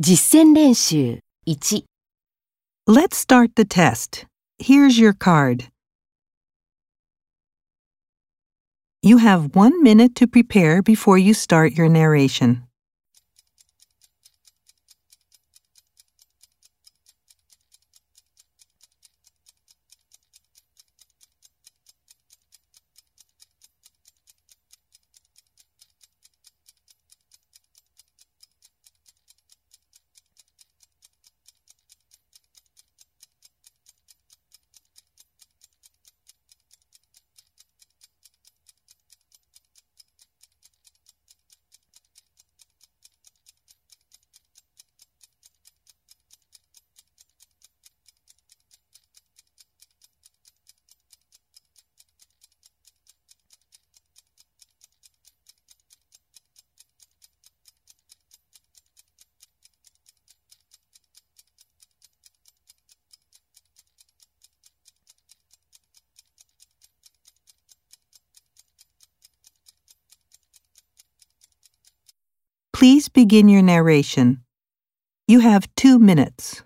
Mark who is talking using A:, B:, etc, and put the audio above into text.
A: 実戦練習 1.
B: Let's start the test. Here's your card. You have one minute to prepare before you start your narration. Please begin your narration. You have two minutes.